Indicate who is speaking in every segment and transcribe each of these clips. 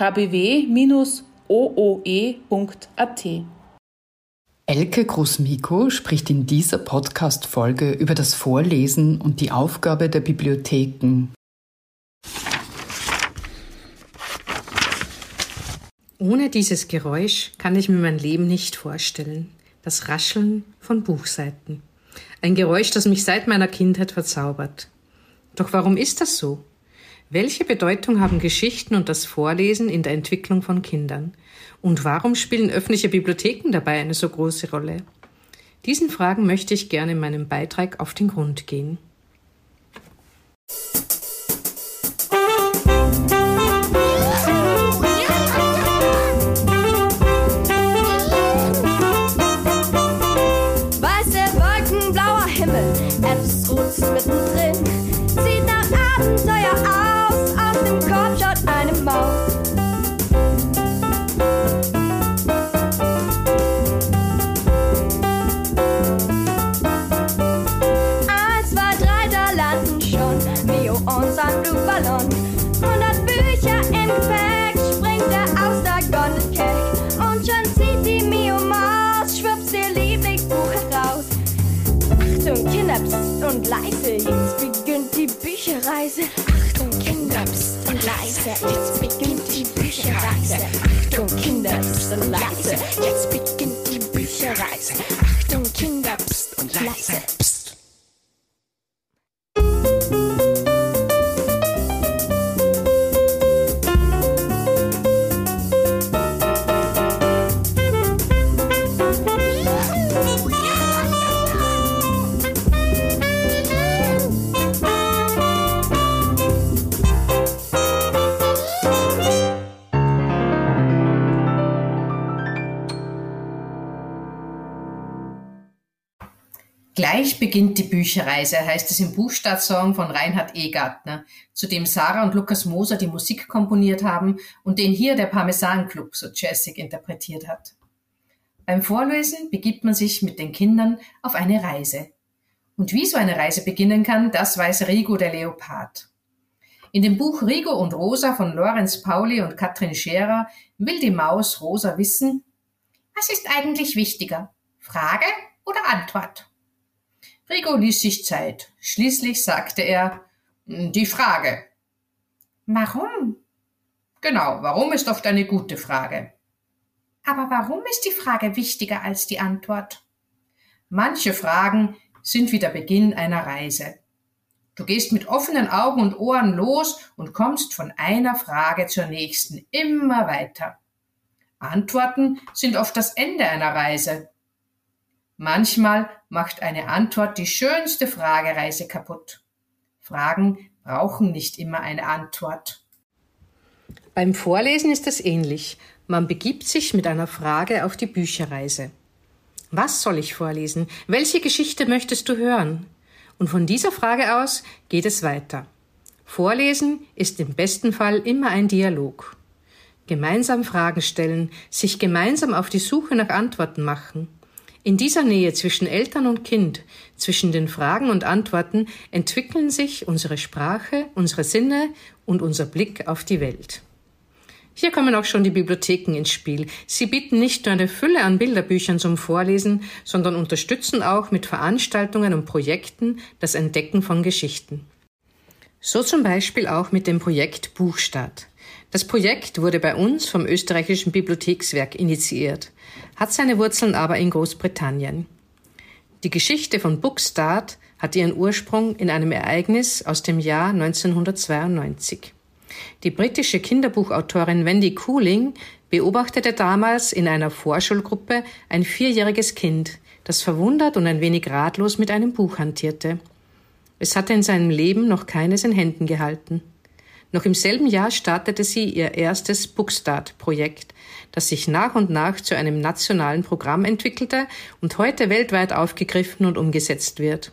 Speaker 1: kbw-ooe.at.
Speaker 2: Elke Großmiko spricht in dieser Podcast-Folge über das Vorlesen und die Aufgabe der Bibliotheken.
Speaker 3: Ohne dieses Geräusch kann ich mir mein Leben nicht vorstellen. Das Rascheln von Buchseiten. Ein Geräusch, das mich seit meiner Kindheit verzaubert. Doch warum ist das so? Welche Bedeutung haben Geschichten und das Vorlesen in der Entwicklung von Kindern? Und warum spielen öffentliche Bibliotheken dabei eine so große Rolle? Diesen Fragen möchte ich gerne in meinem Beitrag auf den Grund gehen.
Speaker 4: Die Bücherreise.
Speaker 5: Gleich beginnt die Bücherreise, heißt es im Buchstartsong von Reinhard Egartner, zu dem Sarah und Lukas Moser die Musik komponiert haben und den hier der Parmesan Club so jazzig interpretiert hat. Beim Vorlesen begibt man sich mit den Kindern auf eine Reise. Und wie so eine Reise beginnen kann, das weiß Rigo der Leopard. In dem Buch Rigo und Rosa von Lorenz Pauli und Katrin Scherer will die Maus Rosa wissen, was ist eigentlich wichtiger? Frage oder Antwort? Rico ließ sich Zeit. Schließlich sagte er, hm, die Frage.
Speaker 4: Warum?
Speaker 5: Genau, warum ist oft eine gute Frage.
Speaker 4: Aber warum ist die Frage wichtiger als die Antwort?
Speaker 5: Manche Fragen sind wie der Beginn einer Reise. Du gehst mit offenen Augen und Ohren los und kommst von einer Frage zur nächsten immer weiter. Antworten sind oft das Ende einer Reise. Manchmal macht eine Antwort die schönste Fragereise kaputt. Fragen brauchen nicht immer eine Antwort.
Speaker 3: Beim Vorlesen ist es ähnlich. Man begibt sich mit einer Frage auf die Bücherreise. Was soll ich vorlesen? Welche Geschichte möchtest du hören? Und von dieser Frage aus geht es weiter. Vorlesen ist im besten Fall immer ein Dialog. Gemeinsam Fragen stellen, sich gemeinsam auf die Suche nach Antworten machen – in dieser Nähe zwischen Eltern und Kind, zwischen den Fragen und Antworten entwickeln sich unsere Sprache, unsere Sinne und unser Blick auf die Welt. Hier kommen auch schon die Bibliotheken ins Spiel. Sie bieten nicht nur eine Fülle an Bilderbüchern zum Vorlesen, sondern unterstützen auch mit Veranstaltungen und Projekten das Entdecken von Geschichten. So zum Beispiel auch mit dem Projekt Buchstadt. Das Projekt wurde bei uns vom österreichischen Bibliothekswerk initiiert, hat seine Wurzeln aber in Großbritannien. Die Geschichte von Bookstart hat ihren Ursprung in einem Ereignis aus dem Jahr 1992. Die britische Kinderbuchautorin Wendy Cooling beobachtete damals in einer Vorschulgruppe ein vierjähriges Kind, das verwundert und ein wenig ratlos mit einem Buch hantierte. Es hatte in seinem Leben noch keines in Händen gehalten. Noch im selben Jahr startete sie ihr erstes Bookstart-Projekt, das sich nach und nach zu einem nationalen Programm entwickelte und heute weltweit aufgegriffen und umgesetzt wird.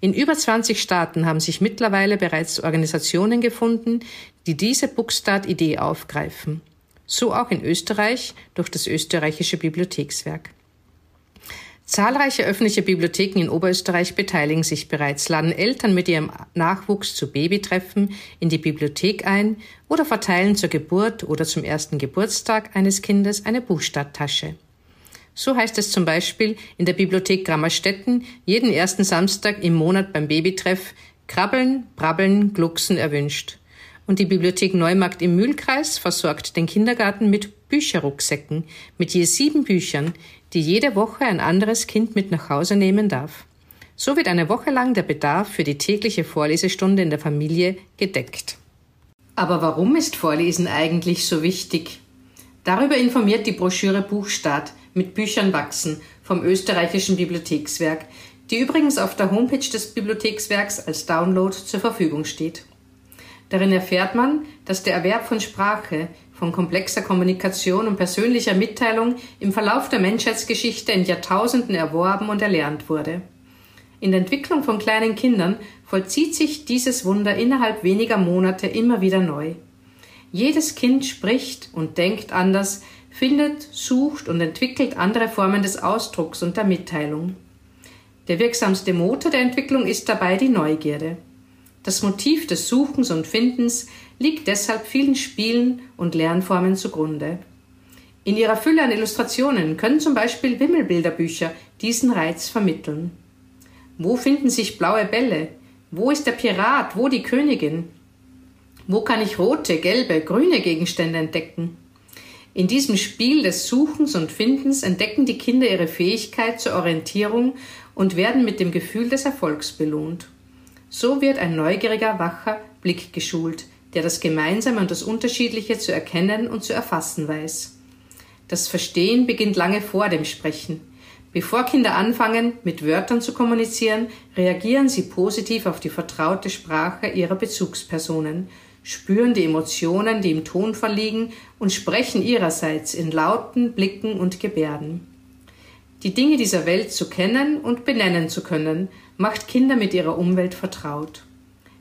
Speaker 3: In über 20 Staaten haben sich mittlerweile bereits Organisationen gefunden, die diese Bookstart-Idee aufgreifen. So auch in Österreich durch das österreichische Bibliothekswerk. Zahlreiche öffentliche Bibliotheken in Oberösterreich beteiligen sich bereits, laden Eltern mit ihrem Nachwuchs zu Babytreffen in die Bibliothek ein oder verteilen zur Geburt oder zum ersten Geburtstag eines Kindes eine Buchstadttasche. So heißt es zum Beispiel in der Bibliothek Grammerstetten jeden ersten Samstag im Monat beim Babytreff Krabbeln, Brabbeln, Glucksen erwünscht. Und die Bibliothek Neumarkt im Mühlkreis versorgt den Kindergarten mit Bücherrucksäcken mit je sieben Büchern, die jede Woche ein anderes Kind mit nach Hause nehmen darf. So wird eine Woche lang der Bedarf für die tägliche Vorlesestunde in der Familie gedeckt. Aber warum ist Vorlesen eigentlich so wichtig? Darüber informiert die Broschüre Buchstart mit Büchern wachsen vom österreichischen Bibliothekswerk, die übrigens auf der Homepage des Bibliothekswerks als Download zur Verfügung steht. Darin erfährt man, dass der Erwerb von Sprache von komplexer Kommunikation und persönlicher Mitteilung im Verlauf der Menschheitsgeschichte in Jahrtausenden erworben und erlernt wurde. In der Entwicklung von kleinen Kindern vollzieht sich dieses Wunder innerhalb weniger Monate immer wieder neu. Jedes Kind spricht und denkt anders, findet, sucht und entwickelt andere Formen des Ausdrucks und der Mitteilung. Der wirksamste Motor der Entwicklung ist dabei die Neugierde. Das Motiv des Suchens und Findens liegt deshalb vielen Spielen und Lernformen zugrunde. In ihrer Fülle an Illustrationen können zum Beispiel Wimmelbilderbücher diesen Reiz vermitteln. Wo finden sich blaue Bälle? Wo ist der Pirat? Wo die Königin? Wo kann ich rote, gelbe, grüne Gegenstände entdecken? In diesem Spiel des Suchens und Findens entdecken die Kinder ihre Fähigkeit zur Orientierung und werden mit dem Gefühl des Erfolgs belohnt. So wird ein neugieriger, wacher Blick geschult, der das Gemeinsame und das Unterschiedliche zu erkennen und zu erfassen weiß. Das Verstehen beginnt lange vor dem Sprechen. Bevor Kinder anfangen, mit Wörtern zu kommunizieren, reagieren sie positiv auf die vertraute Sprache ihrer Bezugspersonen, spüren die Emotionen, die im Ton verliegen und sprechen ihrerseits in Lauten, Blicken und Gebärden. Die Dinge dieser Welt zu kennen und benennen zu können, macht Kinder mit ihrer Umwelt vertraut.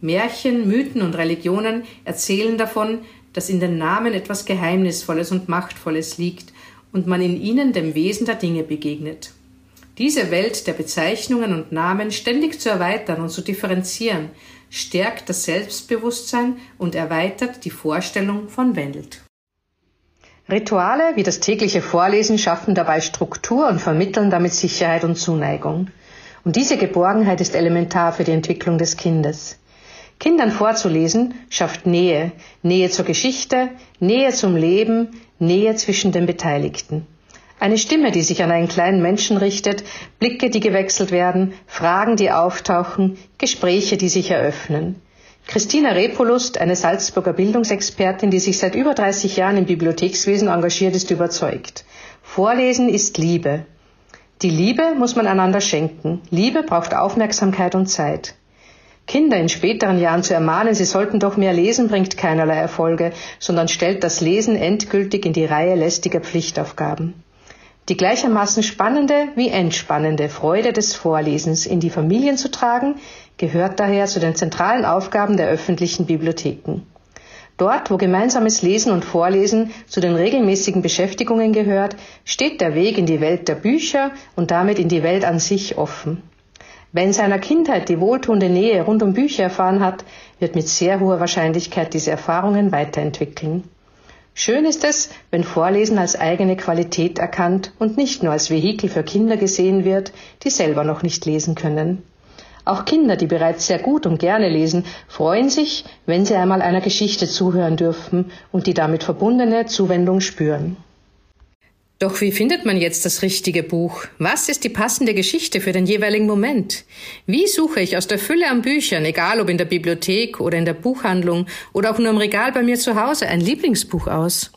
Speaker 3: Märchen, Mythen und Religionen erzählen davon, dass in den Namen etwas Geheimnisvolles und Machtvolles liegt und man in ihnen dem Wesen der Dinge begegnet. Diese Welt der Bezeichnungen und Namen ständig zu erweitern und zu differenzieren, stärkt das Selbstbewusstsein und erweitert die Vorstellung von Welt. Rituale wie das tägliche Vorlesen schaffen dabei Struktur und vermitteln damit Sicherheit und Zuneigung. Und diese Geborgenheit ist elementar für die Entwicklung des Kindes. Kindern vorzulesen schafft Nähe, Nähe zur Geschichte, Nähe zum Leben, Nähe zwischen den Beteiligten. Eine Stimme, die sich an einen kleinen Menschen richtet, Blicke, die gewechselt werden, Fragen, die auftauchen, Gespräche, die sich eröffnen. Christina Repolust, eine Salzburger Bildungsexpertin, die sich seit über 30 Jahren im Bibliothekswesen engagiert, ist überzeugt. Vorlesen ist Liebe. Die Liebe muss man einander schenken. Liebe braucht Aufmerksamkeit und Zeit. Kinder in späteren Jahren zu ermahnen, sie sollten doch mehr lesen, bringt keinerlei Erfolge, sondern stellt das Lesen endgültig in die Reihe lästiger Pflichtaufgaben. Die gleichermaßen spannende wie entspannende Freude des Vorlesens in die Familien zu tragen, gehört daher zu den zentralen Aufgaben der öffentlichen Bibliotheken. Dort, wo gemeinsames Lesen und Vorlesen zu den regelmäßigen Beschäftigungen gehört, steht der Weg in die Welt der Bücher und damit in die Welt an sich offen. Wer in seiner Kindheit die wohltuende Nähe rund um Bücher erfahren hat, wird mit sehr hoher Wahrscheinlichkeit diese Erfahrungen weiterentwickeln. Schön ist es, wenn Vorlesen als eigene Qualität erkannt und nicht nur als Vehikel für Kinder gesehen wird, die selber noch nicht lesen können. Auch Kinder, die bereits sehr gut und gerne lesen, freuen sich, wenn sie einmal einer Geschichte zuhören dürfen und die damit verbundene Zuwendung spüren. Doch wie findet man jetzt das richtige Buch? Was ist die passende Geschichte für den jeweiligen Moment? Wie suche ich aus der Fülle an Büchern, egal ob in der Bibliothek oder in der Buchhandlung oder auch nur im Regal bei mir zu Hause, ein Lieblingsbuch aus?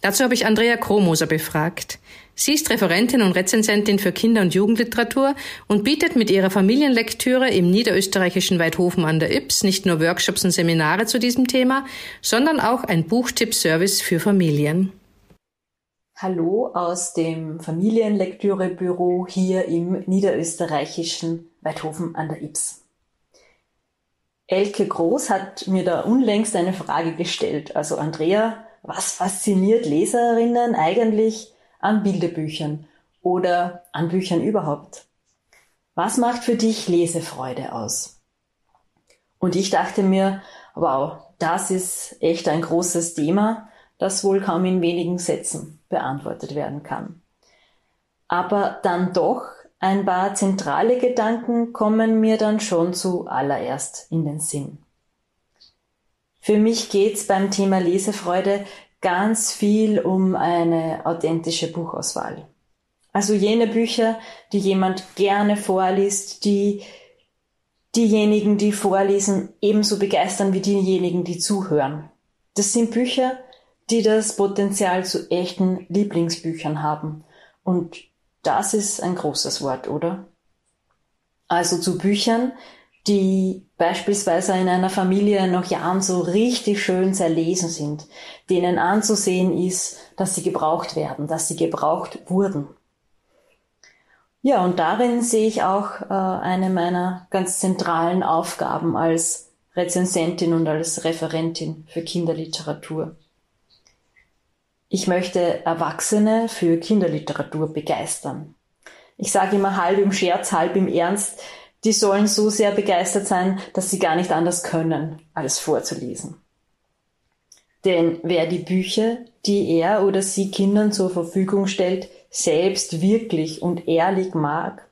Speaker 3: Dazu habe ich Andrea Kromoser befragt. Sie ist Referentin und Rezensentin für Kinder- und Jugendliteratur und bietet mit ihrer Familienlektüre im niederösterreichischen Weidhofen an der Yps nicht nur Workshops und Seminare zu diesem Thema, sondern auch ein Buchtipp-Service für Familien.
Speaker 6: Hallo aus dem Familienlektürebüro hier im niederösterreichischen Weidhofen an der Ips. Elke Groß hat mir da unlängst eine Frage gestellt. Also Andrea, was fasziniert Leserinnen eigentlich an Bilderbüchern oder an Büchern überhaupt. Was macht für dich Lesefreude aus? Und ich dachte mir, wow, das ist echt ein großes Thema, das wohl kaum in wenigen Sätzen beantwortet werden kann. Aber dann doch ein paar zentrale Gedanken kommen mir dann schon zuallererst in den Sinn. Für mich geht's beim Thema Lesefreude ganz viel um eine authentische Buchauswahl. Also jene Bücher, die jemand gerne vorliest, die diejenigen, die vorlesen, ebenso begeistern wie diejenigen, die zuhören. Das sind Bücher, die das Potenzial zu echten Lieblingsbüchern haben. Und das ist ein großes Wort, oder? Also zu Büchern, die beispielsweise in einer Familie noch Jahren so richtig schön zerlesen sind, denen anzusehen ist, dass sie gebraucht werden, dass sie gebraucht wurden. Ja, und darin sehe ich auch äh, eine meiner ganz zentralen Aufgaben als Rezensentin und als Referentin für Kinderliteratur. Ich möchte Erwachsene für Kinderliteratur begeistern. Ich sage immer halb im Scherz, halb im Ernst, die sollen so sehr begeistert sein, dass sie gar nicht anders können, als vorzulesen. Denn wer die Bücher, die er oder sie Kindern zur Verfügung stellt, selbst wirklich und ehrlich mag,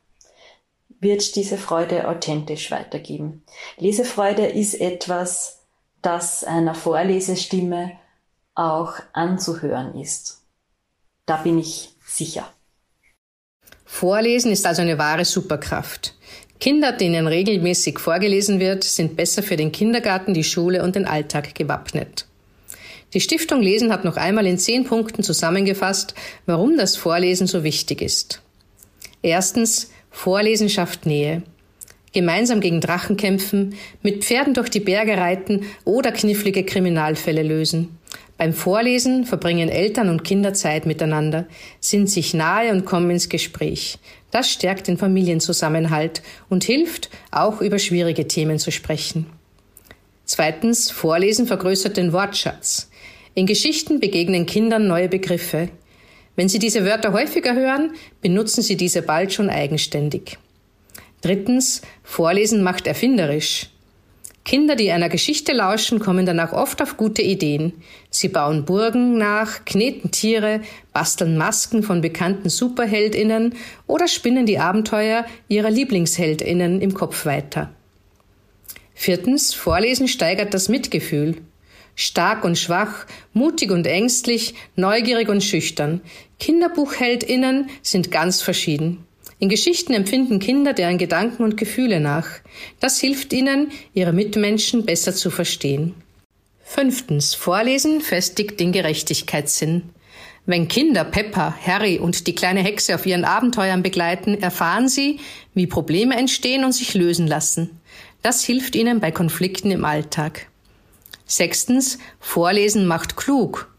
Speaker 6: wird diese Freude authentisch weitergeben. Lesefreude ist etwas, das einer Vorlesestimme auch anzuhören ist. Da bin ich sicher.
Speaker 3: Vorlesen ist also eine wahre Superkraft. Kinder, denen regelmäßig vorgelesen wird, sind besser für den Kindergarten, die Schule und den Alltag gewappnet. Die Stiftung Lesen hat noch einmal in zehn Punkten zusammengefasst, warum das Vorlesen so wichtig ist. Erstens, Vorlesen schafft Nähe. Gemeinsam gegen Drachen kämpfen, mit Pferden durch die Berge reiten oder knifflige Kriminalfälle lösen. Beim Vorlesen verbringen Eltern und Kinder Zeit miteinander, sind sich nahe und kommen ins Gespräch. Das stärkt den Familienzusammenhalt und hilft, auch über schwierige Themen zu sprechen. Zweitens, Vorlesen vergrößert den Wortschatz. In Geschichten begegnen Kindern neue Begriffe. Wenn sie diese Wörter häufiger hören, benutzen sie diese bald schon eigenständig. Drittens, Vorlesen macht erfinderisch. Kinder, die einer Geschichte lauschen, kommen danach oft auf gute Ideen. Sie bauen Burgen nach, kneten Tiere, basteln Masken von bekannten Superheldinnen oder spinnen die Abenteuer ihrer Lieblingsheldinnen im Kopf weiter. Viertens, Vorlesen steigert das Mitgefühl. Stark und schwach, mutig und ängstlich, neugierig und schüchtern. Kinderbuchheldinnen sind ganz verschieden. In Geschichten empfinden Kinder deren Gedanken und Gefühle nach. Das hilft ihnen, ihre Mitmenschen besser zu verstehen. Fünftens. Vorlesen festigt den Gerechtigkeitssinn. Wenn Kinder Peppa, Harry und die kleine Hexe auf ihren Abenteuern begleiten, erfahren sie, wie Probleme entstehen und sich lösen lassen. Das hilft ihnen bei Konflikten im Alltag. Sechstens. Vorlesen macht klug.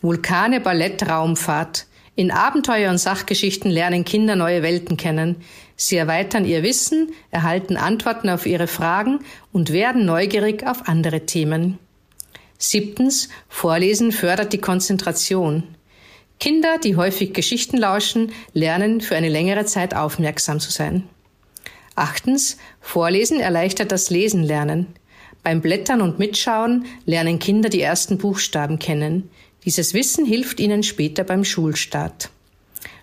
Speaker 3: Vulkane, Ballett, Raumfahrt. In Abenteuer und Sachgeschichten lernen Kinder neue Welten kennen. Sie erweitern ihr Wissen, erhalten Antworten auf ihre Fragen und werden neugierig auf andere Themen. Siebtens. Vorlesen fördert die Konzentration. Kinder, die häufig Geschichten lauschen, lernen für eine längere Zeit aufmerksam zu sein. Achtens. Vorlesen erleichtert das Lesen lernen. Beim Blättern und Mitschauen lernen Kinder die ersten Buchstaben kennen. Dieses Wissen hilft ihnen später beim Schulstart.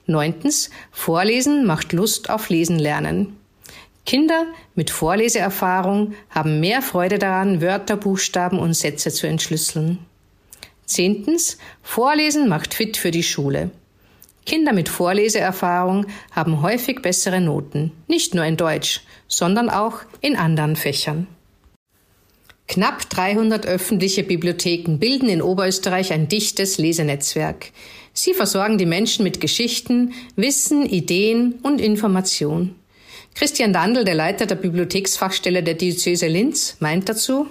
Speaker 3: Neuntens, Vorlesen macht Lust auf Lesen lernen. Kinder mit Vorleseerfahrung haben mehr Freude daran, Wörter, Buchstaben und Sätze zu entschlüsseln. Zehntens, Vorlesen macht fit für die Schule. Kinder mit Vorleseerfahrung haben häufig bessere Noten, nicht nur in Deutsch, sondern auch in anderen Fächern. Knapp 300 öffentliche Bibliotheken bilden in Oberösterreich ein dichtes Lesenetzwerk. Sie versorgen die Menschen mit Geschichten, Wissen, Ideen und Information. Christian Dandl, der Leiter der Bibliotheksfachstelle der Diözese Linz, meint dazu,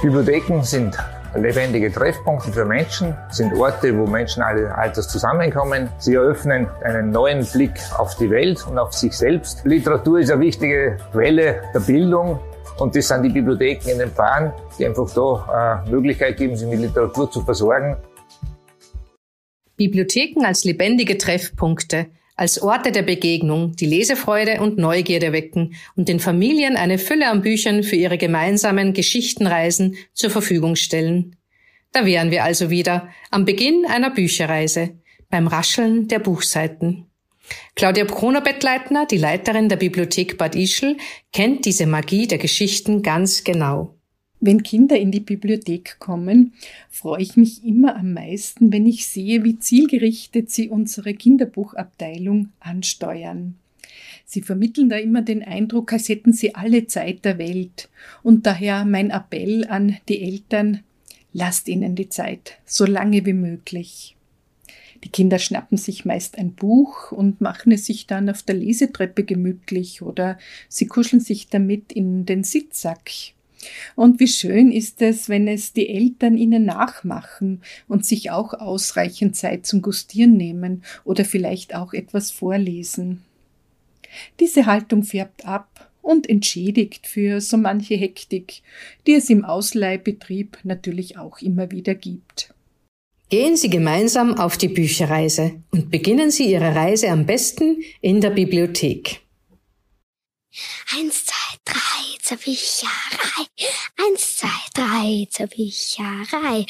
Speaker 7: Bibliotheken sind lebendige Treffpunkte für Menschen, sind Orte, wo Menschen alle Alters zusammenkommen. Sie eröffnen einen neuen Blick auf die Welt und auf sich selbst. Literatur ist eine wichtige Quelle der Bildung. Und das sind die Bibliotheken in den Pfarren, die einfach da eine Möglichkeit geben, sich mit Literatur zu versorgen.
Speaker 3: Bibliotheken als lebendige Treffpunkte, als Orte der Begegnung, die Lesefreude und Neugierde wecken und den Familien eine Fülle an Büchern für ihre gemeinsamen Geschichtenreisen zur Verfügung stellen. Da wären wir also wieder am Beginn einer Bücherreise, beim Rascheln der Buchseiten. Claudia Kroner-Bettleitner, die Leiterin der Bibliothek Bad Ischl, kennt diese Magie der Geschichten ganz genau.
Speaker 8: Wenn Kinder in die Bibliothek kommen, freue ich mich immer am meisten, wenn ich sehe, wie zielgerichtet sie unsere Kinderbuchabteilung ansteuern. Sie vermitteln da immer den Eindruck, als hätten sie alle Zeit der Welt. Und daher mein Appell an die Eltern, lasst ihnen die Zeit, so lange wie möglich. Die Kinder schnappen sich meist ein Buch und machen es sich dann auf der Lesetreppe gemütlich oder sie kuscheln sich damit in den Sitzsack. Und wie schön ist es, wenn es die Eltern ihnen nachmachen und sich auch ausreichend Zeit zum Gustieren nehmen oder vielleicht auch etwas vorlesen. Diese Haltung färbt ab und entschädigt für so manche Hektik, die es im Ausleihbetrieb natürlich auch immer wieder gibt.
Speaker 3: Gehen Sie gemeinsam auf die Bücherreise und beginnen Sie Ihre Reise am besten in der Bibliothek.
Speaker 4: Eins, zwei, drei zur Bücherei. Eins, zwei, drei zur Bücherei.